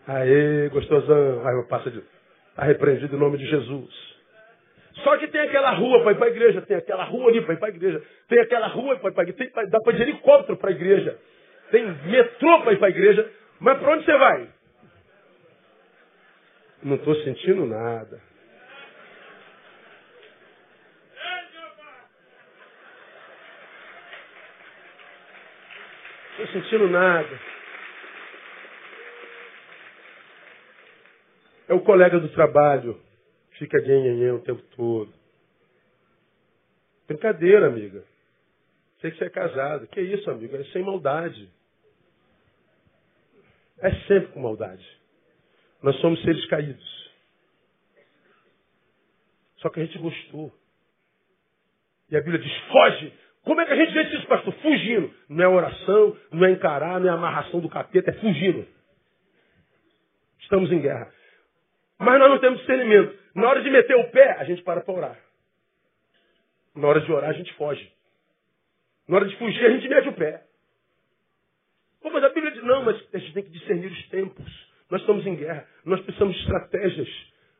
Speaker 1: Aê, gostosão. Aí eu passo de. Está repreendido em nome de Jesus. Só que tem aquela rua para ir para a igreja, tem aquela rua ali para ir para a igreja, tem aquela rua para ir para a igreja, tem, dá para ir de helicóptero para a igreja, tem metrô para ir para a igreja, mas para onde você vai? Não estou sentindo nada. Não estou sentindo nada. É o colega do trabalho Fica ganhando o tempo todo. Brincadeira, amiga. Sei que você é casado. Que isso, amigo? É sem maldade. É sempre com maldade. Nós somos seres caídos. Só que a gente gostou. E a Bíblia diz, foge! Como é que a gente vê isso, pastor? Fugindo. Não é oração, não é encarar, não é amarração do capeta, é fugindo. Estamos em guerra. Mas nós não temos discernimento. Na hora de meter o pé, a gente para para orar. Na hora de orar, a gente foge. Na hora de fugir, a gente mete o pé. Pô, mas a Bíblia diz, não, mas a gente tem que discernir os tempos. Nós estamos em guerra. Nós precisamos de estratégias.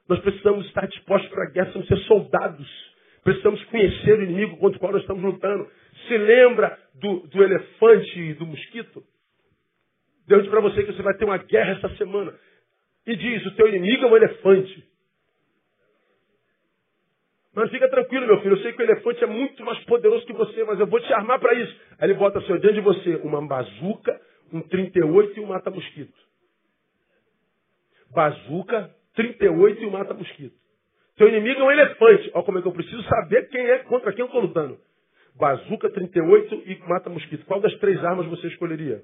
Speaker 1: Nós precisamos estar dispostos para a guerra. Precisamos ser soldados. Precisamos conhecer o inimigo contra o qual nós estamos lutando. Se lembra do, do elefante e do mosquito? Deus diz para você que você vai ter uma guerra essa semana. E diz, o teu inimigo é um elefante. Mas fica tranquilo, meu filho. Eu sei que o elefante é muito mais poderoso que você, mas eu vou te armar para isso. Aí ele bota assim, diante de você uma bazuca, um 38 e um mata-mosquito. Bazuca, 38 e um mata-mosquito. Seu inimigo é um elefante. Olha como é que eu preciso saber quem é contra quem eu estou lutando. Bazuca, 38 e mata-mosquito. Qual das três armas você escolheria?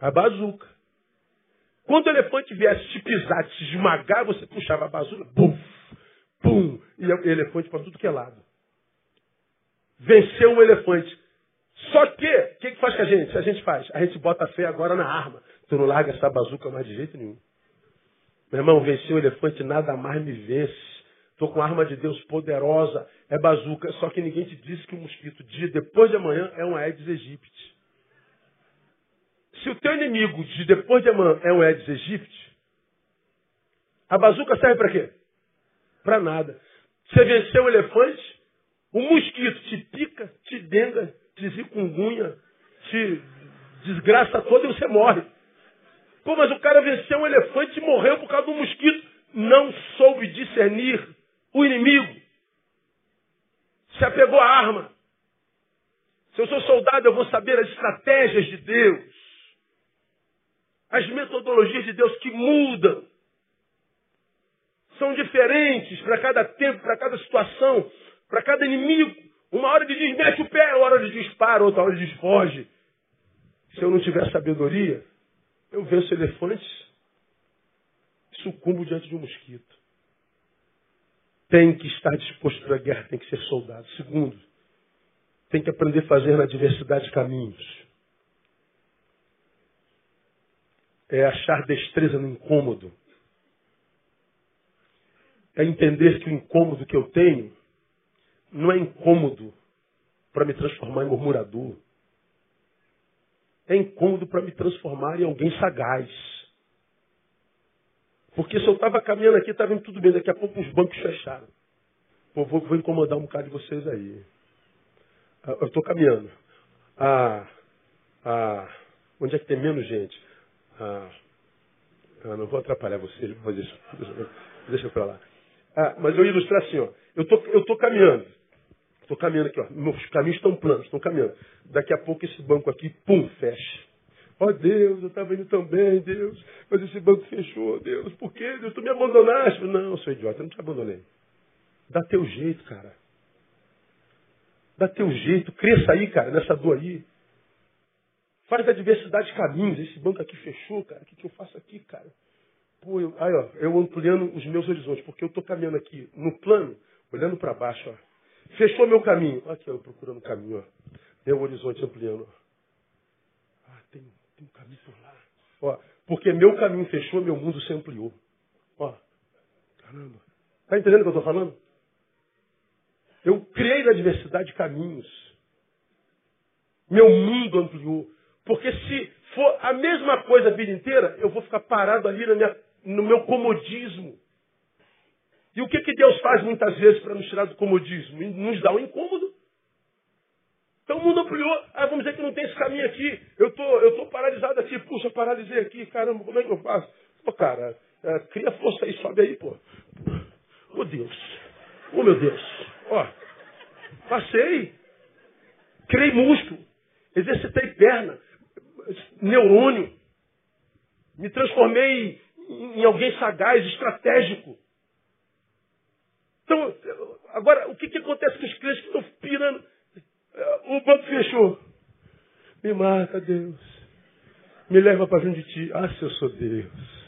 Speaker 1: A bazuca. Quando o elefante viesse te pisar, te esmagar, você puxava a bazuca, bum, pum, e o elefante para tudo que é lado. Venceu o elefante. Só que, o que, que faz com a gente? A gente faz? A gente bota a fé agora na arma. Tu não larga essa bazuca mais de jeito nenhum. Meu irmão, venceu o elefante, nada mais me vence. Estou com a arma de Deus poderosa, é bazuca. Só que ninguém te disse que o mosquito, dia depois de amanhã, é um Aedes aegypti. Se o teu inimigo de depois de amanhã é um Aedes aegypti, a bazuca serve para quê? Para nada. Você venceu o elefante, o mosquito te pica, te denga, te zikungunha, te desgraça toda e você morre. Pô, mas o cara venceu um elefante e morreu por causa do mosquito. Não soube discernir o inimigo. Se apegou à arma. Se eu sou soldado, eu vou saber as estratégias de Deus. As metodologias de Deus que mudam são diferentes para cada tempo, para cada situação, para cada inimigo. Uma hora de diz, mete o pé, uma hora de dispara, outra hora de diz, foge. Se eu não tiver sabedoria, eu venço elefantes e sucumbo diante de um mosquito. Tem que estar disposto para a guerra, tem que ser soldado. Segundo, tem que aprender a fazer na diversidade de caminhos. É achar destreza no incômodo é entender que o incômodo que eu tenho não é incômodo para me transformar em murmurador. É incômodo para me transformar em alguém sagaz. Porque se eu estava caminhando aqui, estava indo tudo bem. Daqui a pouco os bancos fecharam. Pô, vou, vou incomodar um bocado de vocês aí. Ah, eu estou caminhando. Ah, ah, onde é que tem menos gente? Ah, ah não vou atrapalhar vocês, vou deixa, deixa, para lá. Ah, mas eu ilustrar assim, ó. Eu tô, eu tô caminhando. Estou caminhando aqui, ó. Meus caminhos estão planos, estão caminhando. Daqui a pouco esse banco aqui, pum, fecha. Ó oh, Deus, eu estava indo tão bem, Deus, mas esse banco fechou, Deus, por quê? Deus, tu me abandonaste? Não, sou idiota, eu não te abandonei. Dá teu jeito, cara. Dá teu jeito, cresça aí, cara, nessa dor aí. Faz da diversidade caminhos. Esse banco aqui fechou, cara. O que, que eu faço aqui, cara? Pô, eu, aí, ó, eu ampliando os meus horizontes, porque eu estou caminhando aqui no plano, olhando para baixo, ó. Fechou meu caminho. Aqui, ó, procurando o caminho, ó. Meu horizonte ampliando. Ah, tem, tem um caminho por lá. Ó, porque meu caminho fechou, meu mundo se ampliou. Ó, caramba. Tá entendendo o que eu estou falando? Eu criei na diversidade de caminhos. Meu mundo ampliou. Porque se for a mesma coisa a vida inteira, eu vou ficar parado ali minha, no meu comodismo. E o que, que Deus faz muitas vezes para nos tirar do comodismo? Nos dá um incômodo. Então o mundo ampliou. Ah, vamos dizer que não tem esse caminho aqui. Eu tô, eu tô paralisado aqui. Puxa, paralisei aqui. Caramba, como é que eu faço? Pô, cara, é, cria força aí, sobe aí, pô. Oh, Deus. Oh, meu Deus. Ó, passei. Criei músculo. Exercitei perna neurônio. Me transformei em alguém sagaz, estratégico. Então, agora, o que, que acontece com os crentes que estão pirando? O banco fechou. Me mata, Deus. Me leva para junto de ti. Ah, se eu sou Deus.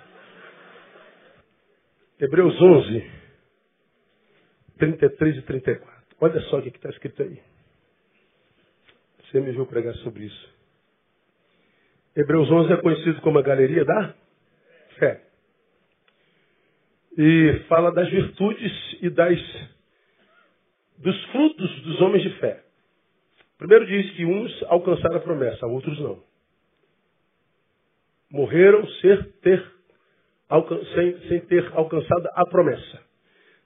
Speaker 1: Hebreus 11, 33 e 34. Olha só o que está escrito aí. Você me viu pregar sobre isso. Hebreus 11 é conhecido como a galeria da fé. E fala das virtudes e das dos frutos dos homens de fé. Primeiro diz que uns alcançaram a promessa, outros não. Morreram ser, ter, sem, sem ter alcançado a promessa.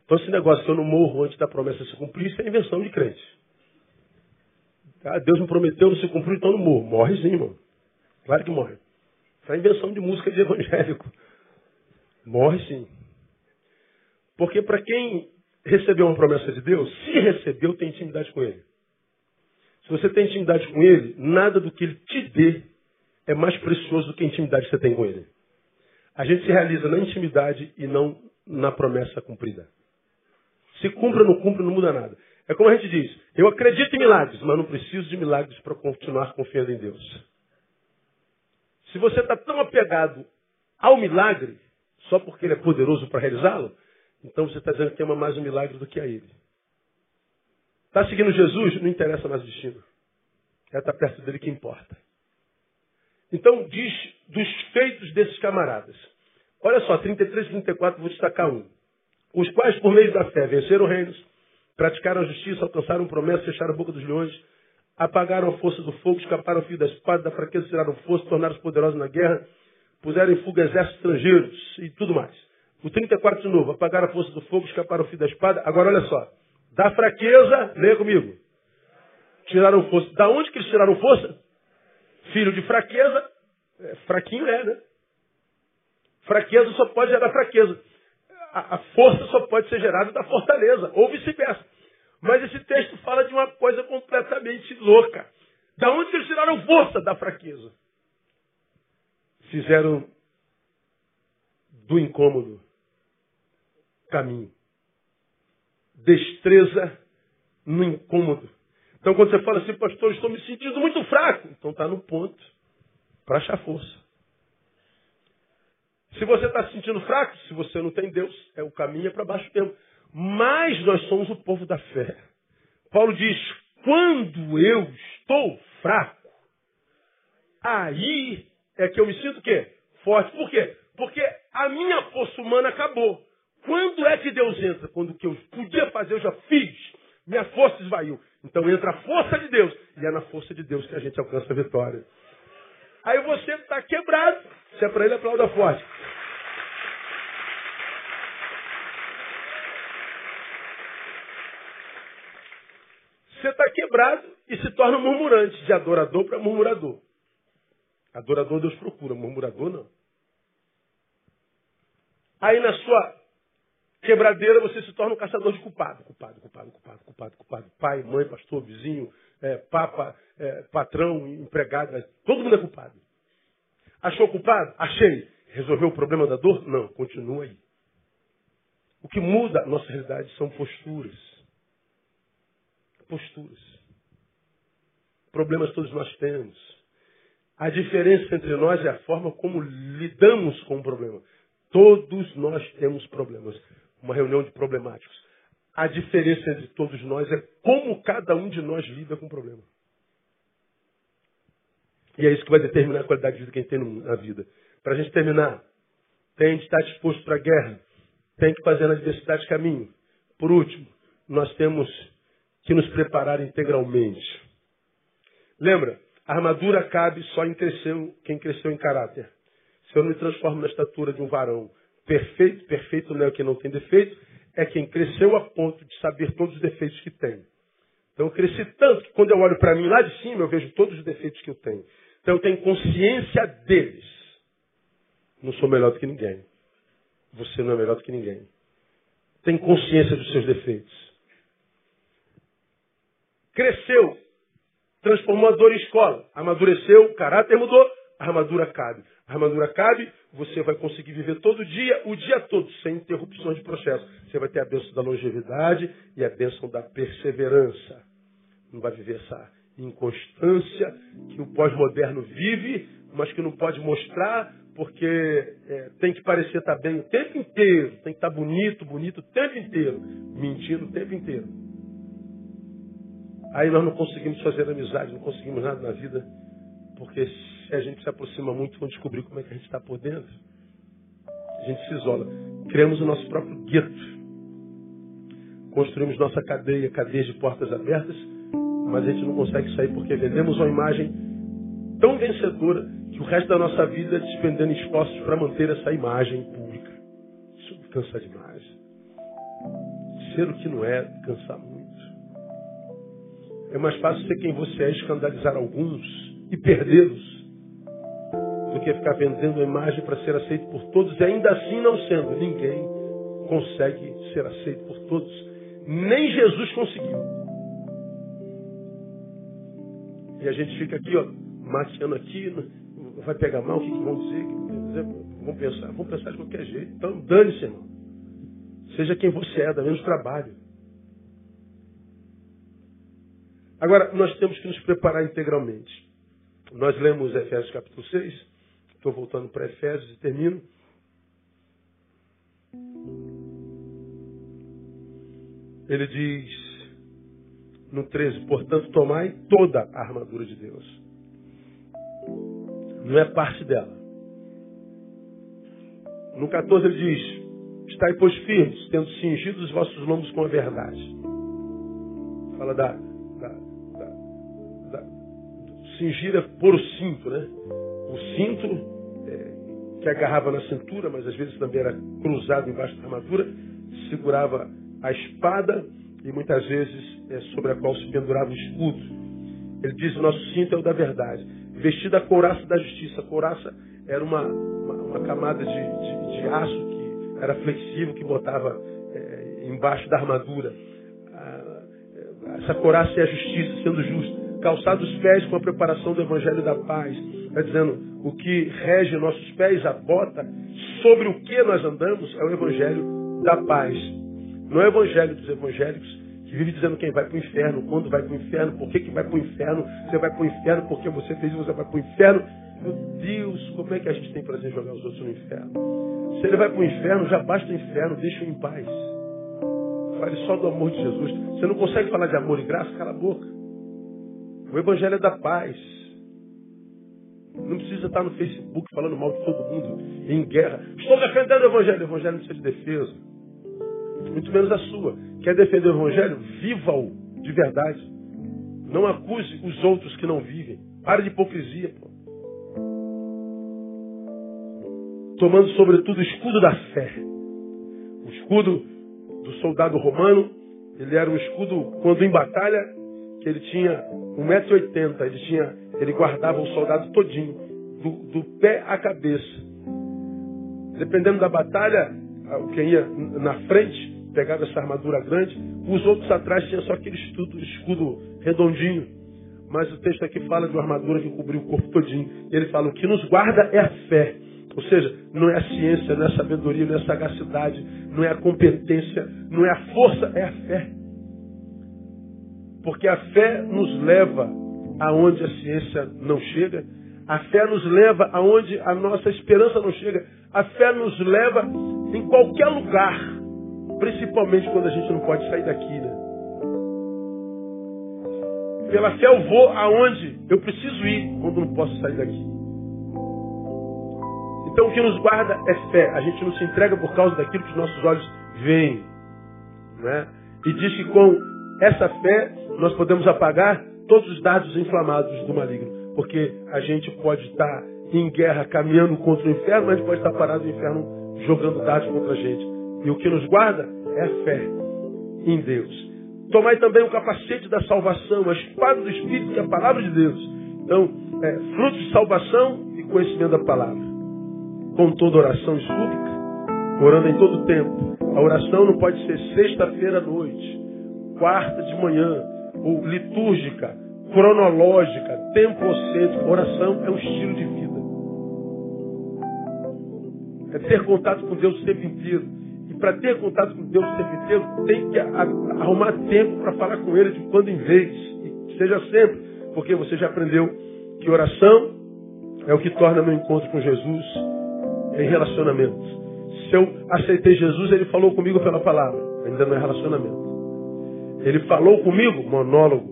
Speaker 1: Então esse negócio que eu não morro antes da promessa se cumprir, isso é invenção de crente. Ah, Deus me prometeu, não se cumpriu, então não morro. Morre sim, irmão. Claro que morre. Isso é invenção de música de evangélico. Morre sim. Porque para quem recebeu uma promessa de Deus, se recebeu, tem intimidade com Ele. Se você tem intimidade com Ele, nada do que Ele te dê é mais precioso do que a intimidade que você tem com Ele. A gente se realiza na intimidade e não na promessa cumprida. Se cumpre ou não cumpre, não muda nada. É como a gente diz, eu acredito em milagres, mas não preciso de milagres para continuar confiando em Deus. Se você está tão apegado ao milagre, só porque ele é poderoso para realizá-lo, então você está dizendo que ama mais o milagre do que a ele. Está seguindo Jesus? Não interessa mais o destino. É estar perto dele que importa. Então diz dos feitos desses camaradas. Olha só, 33 e 34, vou destacar um. Os quais, por meio da fé, venceram reinos, praticaram a justiça, alcançaram promessa, fecharam a boca dos leões, apagaram a força do fogo, escaparam o fio da espada, da fraqueza tiraram força, tornaram-se poderosos na guerra, puseram em fuga exércitos estrangeiros e tudo mais. O 34 de novo, apagaram a força do fogo, escaparam o fio da espada. Agora olha só, da fraqueza, leia comigo, tiraram força. Da onde que eles tiraram força? Filho de fraqueza, é, fraquinho é, né? Fraqueza só pode gerar fraqueza. A, a força só pode ser gerada da fortaleza, ou vice-versa. Mas esse texto fala de uma coisa completamente louca. Da onde eles tiraram força da fraqueza? Fizeram do incômodo caminho. Destreza no incômodo. Então quando você fala assim, pastor, estou me sentindo muito fraco, então está no ponto para achar força. Se você está se sentindo fraco, se você não tem Deus, é o caminho é para baixo mesmo. Mas nós somos o povo da fé. Paulo diz: quando eu estou fraco, aí é que eu me sinto o quê? Forte. Por quê? Porque a minha força humana acabou. Quando é que Deus entra? Quando o que eu podia fazer eu já fiz. Minha força esvaiu. Então entra a força de Deus. E é na força de Deus que a gente alcança a vitória. Aí você está quebrado. Se é para ele, aplauda forte. você está quebrado e se torna murmurante, de adorador para murmurador. Adorador Deus procura, murmurador não. Aí na sua quebradeira, você se torna um caçador de culpado. Culpado, culpado, culpado, culpado, culpado. Pai, mãe, pastor, vizinho, é, papa, é, patrão, empregado, todo mundo é culpado. Achou culpado? Achei. Resolveu o problema da dor? Não, continua aí. O que muda a nossa realidade são posturas. Posturas. Problemas todos nós temos. A diferença entre nós é a forma como lidamos com o problema. Todos nós temos problemas. Uma reunião de problemáticos. A diferença entre todos nós é como cada um de nós lida com o problema. E é isso que vai determinar a qualidade de vida que a gente tem na vida. Para a gente terminar, tem de estar disposto para a guerra. Tem que fazer na diversidade caminho. Por último, nós temos que nos preparar integralmente. Lembra? A armadura cabe só em cresceu, quem cresceu em caráter. Se eu não me transformo na estatura de um varão perfeito, perfeito não é quem não tem defeito, é quem cresceu a ponto de saber todos os defeitos que tem. Então eu cresci tanto que quando eu olho para mim lá de cima, eu vejo todos os defeitos que eu tenho. Então eu tenho consciência deles. Não sou melhor do que ninguém. Você não é melhor do que ninguém. Tem consciência dos seus defeitos. Cresceu. Transformou a dor em escola. Amadureceu, o caráter mudou, a armadura cabe. A armadura cabe, você vai conseguir viver todo dia, o dia todo, sem interrupções de processo. Você vai ter a bênção da longevidade e a bênção da perseverança. Não vai viver essa inconstância que o pós-moderno vive, mas que não pode mostrar porque é, tem que parecer estar bem o tempo inteiro, tem que estar bonito, bonito o tempo inteiro, mentindo o tempo inteiro. Aí nós não conseguimos fazer amizade, não conseguimos nada na vida, porque se a gente se aproxima muito, vamos descobrir como é que a gente está por dentro. A gente se isola. Criamos o nosso próprio gueto. Construímos nossa cadeia, cadeias de portas abertas, mas a gente não consegue sair porque vendemos uma imagem tão vencedora que o resto da nossa vida é despendendo esforços para manter essa imagem pública. Isso cansa demais. Ser o que não é, cansa muito. É mais fácil ser quem você é, escandalizar alguns e perdê-los, do que ficar vendendo a imagem para ser aceito por todos e ainda assim não sendo. Ninguém consegue ser aceito por todos. Nem Jesus conseguiu. E a gente fica aqui, ó, marchando aqui, vai pegar mal, o que, que vão dizer? Vão pensar, vão pensar de qualquer jeito. Então, dane-se, irmão. Seja quem você é, dá menos trabalho. Agora, nós temos que nos preparar integralmente. Nós lemos Efésios capítulo 6. Estou voltando para Efésios e termino. Ele diz no 13, portanto, tomai toda a armadura de Deus. Não é parte dela. No 14 ele diz: Estai, pois, firmes, tendo cingido os vossos lombos com a verdade. Fala da. da, da, da cingir é pôr o cinto, né? O cinto é, que agarrava na cintura, mas às vezes também era cruzado embaixo da armadura, segurava a espada e muitas vezes é, sobre a qual se pendurava o escudo. Ele diz: o nosso cinto é o da verdade. Vestido a couraça da justiça. A couraça era uma, uma, uma camada de, de, de, aço que era flexível, que botava é, embaixo da armadura. Ah, essa couraça é a justiça, sendo justa. Calçados os pés com a preparação do evangelho da paz. Está dizendo, o que rege nossos pés, a bota, sobre o que nós andamos, é o evangelho da paz. Não é o evangelho dos evangélicos que vive dizendo quem vai para o inferno, quando vai para o inferno, por que, que vai para o inferno, você vai para o inferno porque você fez isso, você vai para o inferno. Meu Deus, como é que a gente tem prazer em jogar os outros no inferno? Se ele vai para o inferno, já basta o inferno, deixa-o em paz. Fale só do amor de Jesus. Você não consegue falar de amor e graça? Cala a boca. O Evangelho é da paz. Não precisa estar no Facebook falando mal de todo mundo, em guerra. Estou defendendo o Evangelho. O Evangelho não precisa de defesa muito menos a sua. Quer defender o Evangelho? Viva-o de verdade. Não acuse os outros que não vivem. Pare de hipocrisia. Pô. Tomando, sobretudo, o escudo da fé. O escudo do soldado romano, ele era um escudo, quando em batalha, que ele tinha 1,80m. Ele, tinha, ele guardava o soldado todinho, do, do pé à cabeça. Dependendo da batalha, quem ia na frente pegava essa armadura grande, os outros atrás tinham só aquele escudo, escudo redondinho. Mas o texto aqui fala de uma armadura que cobriu o corpo todinho. Ele fala, o que nos guarda é a fé. Ou seja, não é a ciência, não é a sabedoria, não é a sagacidade, não é a competência, não é a força, é a fé. Porque a fé nos leva aonde a ciência não chega, a fé nos leva aonde a nossa esperança não chega, a fé nos leva em qualquer lugar, principalmente quando a gente não pode sair daqui, né? Pela fé eu vou aonde eu preciso ir quando não posso sair daqui. Então o que nos guarda é fé. A gente não se entrega por causa daquilo que os nossos olhos veem. Né? E diz que com essa fé nós podemos apagar todos os dados inflamados do maligno. Porque a gente pode estar em guerra caminhando contra o inferno, mas pode estar parado no inferno jogando dados contra a gente. E o que nos guarda é a fé em Deus. Tomai também o capacete da salvação, a espada do Espírito, que é a palavra de Deus. Então, é, fruto de salvação e conhecimento da palavra com toda oração e orando em todo tempo. A oração não pode ser sexta-feira à noite, quarta de manhã, ou litúrgica, cronológica, templocêntrica. Oração é um estilo de vida. É ter contato com Deus o tempo inteiro. E para ter contato com Deus o tempo inteiro, tem que arrumar tempo para falar com Ele de quando em vez. E seja sempre. Porque você já aprendeu que oração é o que torna meu encontro com Jesus em relacionamentos. Se eu aceitei Jesus, ele falou comigo pela palavra. Ainda não é relacionamento. Ele falou comigo, monólogo.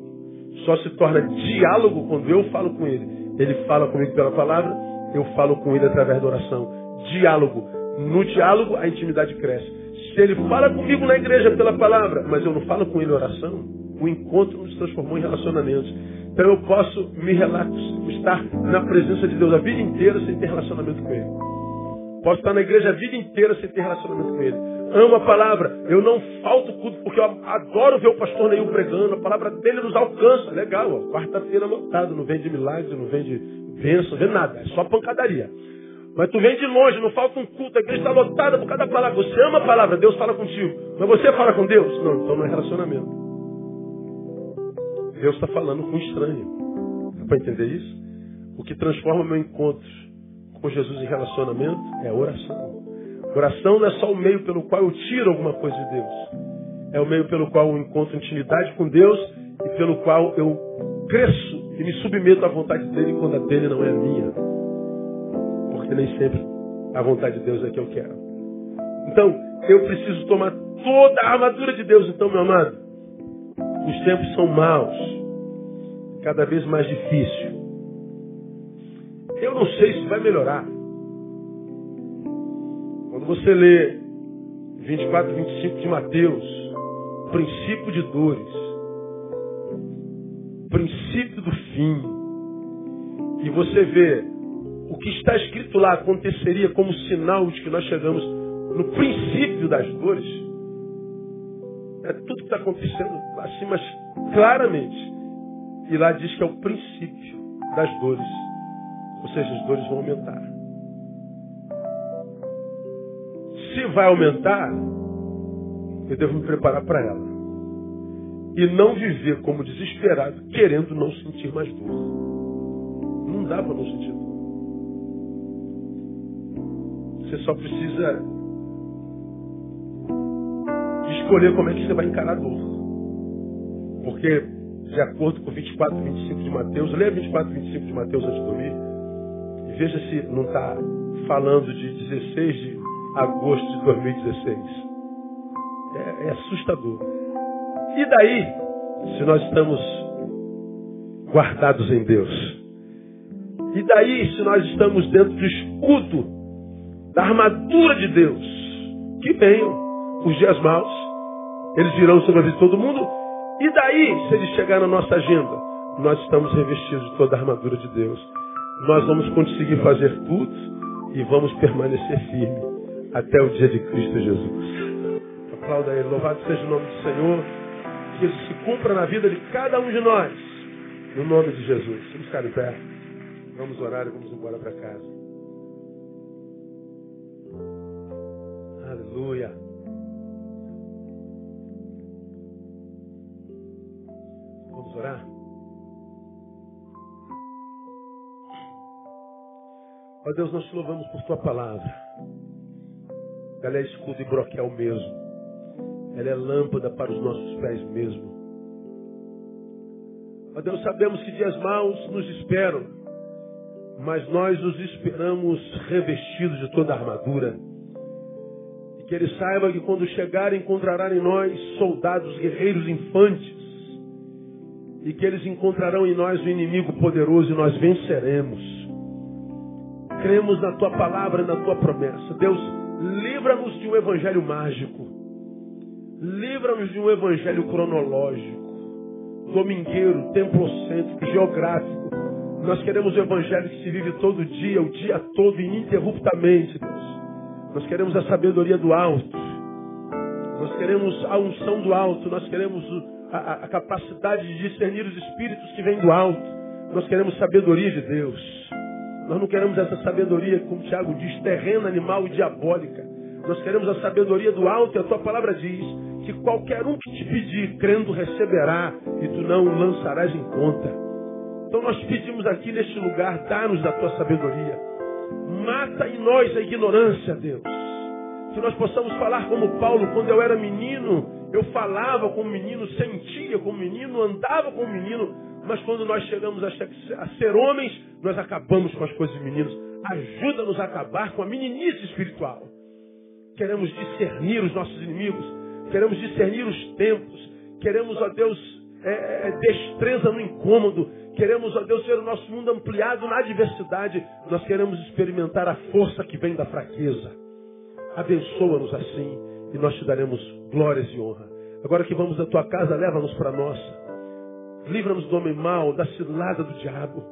Speaker 1: Só se torna diálogo quando eu falo com ele. Ele fala comigo pela palavra, eu falo com ele através da oração. Diálogo. No diálogo, a intimidade cresce. Se ele fala comigo na igreja pela palavra, mas eu não falo com ele oração, o encontro nos transformou em relacionamentos. Então eu posso me relaxar, estar na presença de Deus a vida inteira sem ter relacionamento com ele. Posso estar na igreja a vida inteira sem ter relacionamento com ele. Amo a palavra. Eu não falto culto porque eu adoro ver o pastor Neil pregando. A palavra dele nos alcança. Legal. Quarta-feira lotado. Não vem de milagre, não vem de bênção, não vem nada. É só pancadaria. Mas tu vem de longe, não falta um culto. A igreja está lotada por causa da palavra. Você ama a palavra, Deus fala contigo. Mas você fala com Deus? Não, então não é relacionamento. Deus está falando com um estranho. Dá para entender isso? O que transforma meu encontro com Jesus em relacionamento é oração. Oração não é só o meio pelo qual eu tiro alguma coisa de Deus. É o meio pelo qual eu encontro intimidade com Deus e pelo qual eu cresço e me submeto à vontade dele quando a dele não é a minha. Porque nem sempre a vontade de Deus é que eu quero. Então, eu preciso tomar toda a armadura de Deus. Então, meu amado, os tempos são maus, cada vez mais difícil. Eu não sei se vai melhorar. Você lê 24, 25 de Mateus, princípio de dores, princípio do fim, e você vê o que está escrito lá aconteceria como sinal de que nós chegamos no princípio das dores, é tudo que está acontecendo assim, mas claramente. E lá diz que é o princípio das dores. Ou seja, as dores vão aumentar. Se vai aumentar, eu devo me preparar para ela. E não viver como desesperado, querendo não sentir mais dor. Não dá para não sentir dor. Você só precisa escolher como é que você vai encarar a dor. Porque, de acordo com 24, 25 de Mateus, leia 24, 25 de Mateus antes de dormir, Veja se não está falando de 16 de agosto de 2016. É, é assustador. E daí, se nós estamos guardados em Deus? E daí, se nós estamos dentro do escudo, da armadura de Deus? Que venham os dias maus, eles virão sobre a vida de todo mundo. E daí, se eles chegarem na nossa agenda, nós estamos revestidos de toda a armadura de Deus nós vamos conseguir fazer tudo e vamos permanecer firme até o dia de Cristo Jesus. Aplauda ele. Louvado seja o nome do Senhor. Que isso se cumpra na vida de cada um de nós. No nome de Jesus. Vamos ficar em pé. Vamos orar e vamos embora para casa. Aleluia. Vamos orar? Ó Deus, nós te louvamos por tua palavra. Ela é escudo e broquel mesmo. Ela é lâmpada para os nossos pés mesmo. Ó Deus, sabemos que dias maus nos esperam, mas nós os esperamos revestidos de toda a armadura. E que Ele saiba que quando chegar encontrará em nós soldados guerreiros infantes. E que eles encontrarão em nós o inimigo poderoso e nós venceremos. Cremos na tua palavra e na tua promessa. Deus, livra-nos de um evangelho mágico. Livra-nos de um evangelho cronológico domingueiro, templocêntrico, geográfico. Nós queremos o evangelho que se vive todo dia, o dia todo, ininterruptamente, Deus. Nós queremos a sabedoria do alto. Nós queremos a unção do alto. Nós queremos a, a capacidade de discernir os espíritos que vêm do alto. Nós queremos sabedoria de Deus. Nós não queremos essa sabedoria, como Tiago diz, terrena, animal e diabólica. Nós queremos a sabedoria do alto e a tua palavra diz que qualquer um que te pedir, crendo, receberá e tu não lançarás em conta. Então nós pedimos aqui neste lugar, dá-nos da tua sabedoria. Mata em nós a ignorância, Deus. Que nós possamos falar como Paulo, quando eu era menino, eu falava como menino, sentia como menino, andava como menino, mas quando nós chegamos a ser homens, nós acabamos com as coisas de meninos. Ajuda-nos a acabar com a meninice espiritual. Queremos discernir os nossos inimigos, queremos discernir os tempos, queremos, ó Deus, é, é, destreza no incômodo, queremos, ó Deus, ver o nosso mundo ampliado na adversidade, nós queremos experimentar a força que vem da fraqueza. Abençoa-nos assim e nós te daremos glórias e honra. Agora que vamos da tua casa, leva-nos para nossa. Livra-nos do homem mau, da cilada do diabo.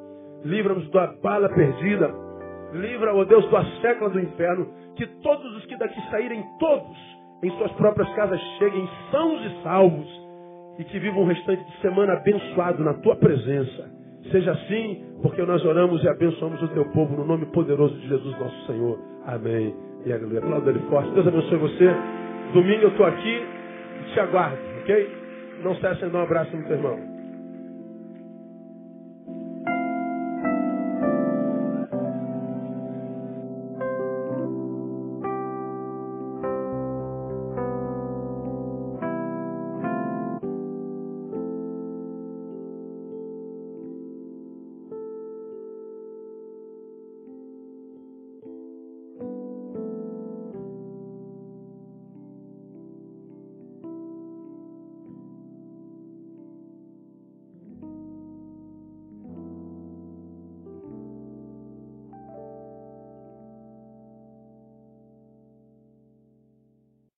Speaker 1: Livra-nos da bala perdida. Livra, ó Deus, da sécula do inferno. Que todos os que daqui saírem, todos, em suas próprias casas cheguem sãos e salvos e que vivam um restante de semana abençoado na tua presença. Seja assim, porque nós oramos e abençoamos o teu povo no nome poderoso de Jesus nosso Senhor. Amém. E aleluia. Aplauda ele forte. Deus abençoe você. Domingo eu estou aqui e te aguardo, ok? Não cesse de dar um abraço no teu irmão.